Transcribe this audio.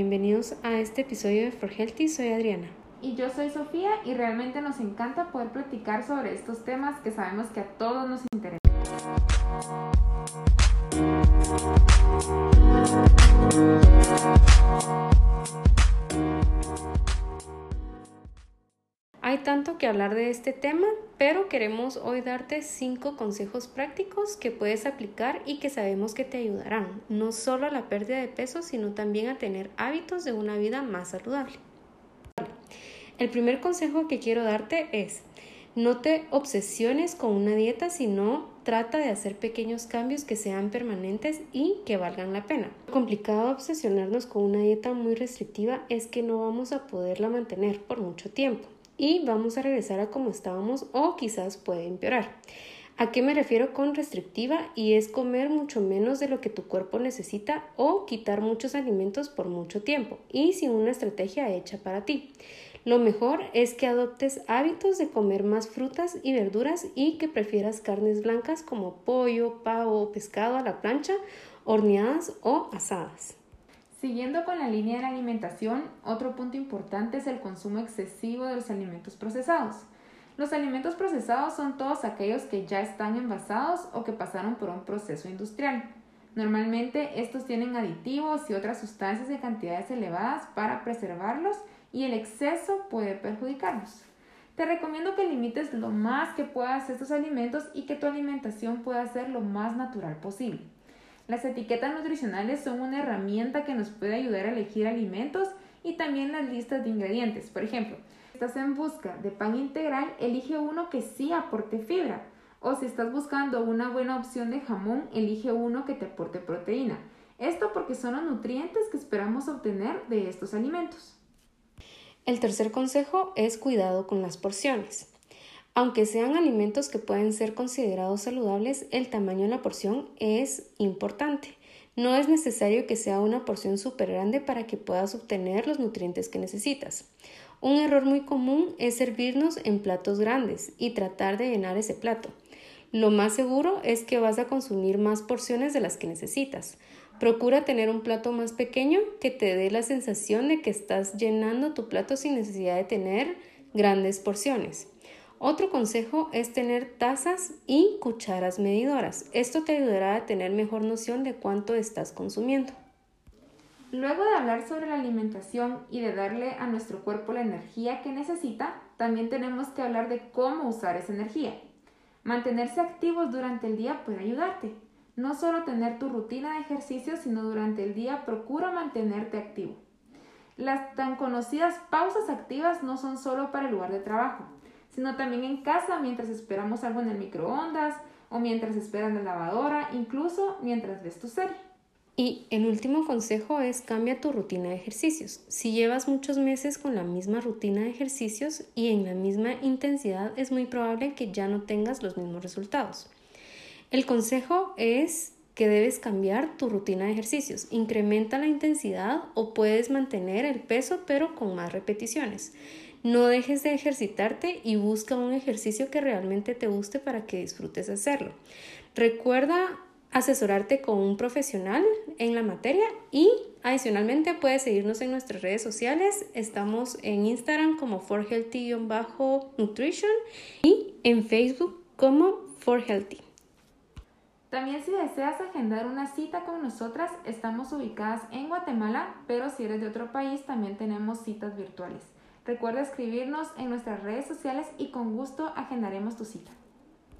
Bienvenidos a este episodio de For Healthy, soy Adriana. Y yo soy Sofía y realmente nos encanta poder platicar sobre estos temas que sabemos que a todos nos interesan. Hay tanto que hablar de este tema, pero queremos hoy darte cinco consejos prácticos que puedes aplicar y que sabemos que te ayudarán, no solo a la pérdida de peso, sino también a tener hábitos de una vida más saludable. El primer consejo que quiero darte es, no te obsesiones con una dieta, sino trata de hacer pequeños cambios que sean permanentes y que valgan la pena. Lo complicado de obsesionarnos con una dieta muy restrictiva es que no vamos a poderla mantener por mucho tiempo y vamos a regresar a como estábamos o quizás puede empeorar. ¿A qué me refiero con restrictiva? Y es comer mucho menos de lo que tu cuerpo necesita o quitar muchos alimentos por mucho tiempo y sin una estrategia hecha para ti. Lo mejor es que adoptes hábitos de comer más frutas y verduras y que prefieras carnes blancas como pollo, pavo pescado a la plancha, horneadas o asadas. Siguiendo con la línea de la alimentación, otro punto importante es el consumo excesivo de los alimentos procesados. Los alimentos procesados son todos aquellos que ya están envasados o que pasaron por un proceso industrial. Normalmente estos tienen aditivos y otras sustancias de cantidades elevadas para preservarlos y el exceso puede perjudicarnos. Te recomiendo que limites lo más que puedas estos alimentos y que tu alimentación pueda ser lo más natural posible. Las etiquetas nutricionales son una herramienta que nos puede ayudar a elegir alimentos y también las listas de ingredientes. Por ejemplo, si estás en busca de pan integral, elige uno que sí aporte fibra. O si estás buscando una buena opción de jamón, elige uno que te aporte proteína. Esto porque son los nutrientes que esperamos obtener de estos alimentos. El tercer consejo es cuidado con las porciones. Aunque sean alimentos que pueden ser considerados saludables, el tamaño de la porción es importante. No es necesario que sea una porción súper grande para que puedas obtener los nutrientes que necesitas. Un error muy común es servirnos en platos grandes y tratar de llenar ese plato. Lo más seguro es que vas a consumir más porciones de las que necesitas. Procura tener un plato más pequeño que te dé la sensación de que estás llenando tu plato sin necesidad de tener grandes porciones. Otro consejo es tener tazas y cucharas medidoras. Esto te ayudará a tener mejor noción de cuánto estás consumiendo. Luego de hablar sobre la alimentación y de darle a nuestro cuerpo la energía que necesita, también tenemos que hablar de cómo usar esa energía. Mantenerse activos durante el día puede ayudarte. No solo tener tu rutina de ejercicio, sino durante el día procura mantenerte activo. Las tan conocidas pausas activas no son solo para el lugar de trabajo sino también en casa mientras esperamos algo en el microondas o mientras esperan la lavadora, incluso mientras ves tu serie. Y el último consejo es cambia tu rutina de ejercicios. Si llevas muchos meses con la misma rutina de ejercicios y en la misma intensidad, es muy probable que ya no tengas los mismos resultados. El consejo es que debes cambiar tu rutina de ejercicios. Incrementa la intensidad o puedes mantener el peso pero con más repeticiones. No dejes de ejercitarte y busca un ejercicio que realmente te guste para que disfrutes hacerlo. Recuerda asesorarte con un profesional en la materia y adicionalmente puedes seguirnos en nuestras redes sociales. Estamos en Instagram como forhealthy-nutrition y en Facebook como forhealthy. También si deseas agendar una cita con nosotras, estamos ubicadas en Guatemala, pero si eres de otro país también tenemos citas virtuales. Recuerda escribirnos en nuestras redes sociales y con gusto agendaremos tu cita.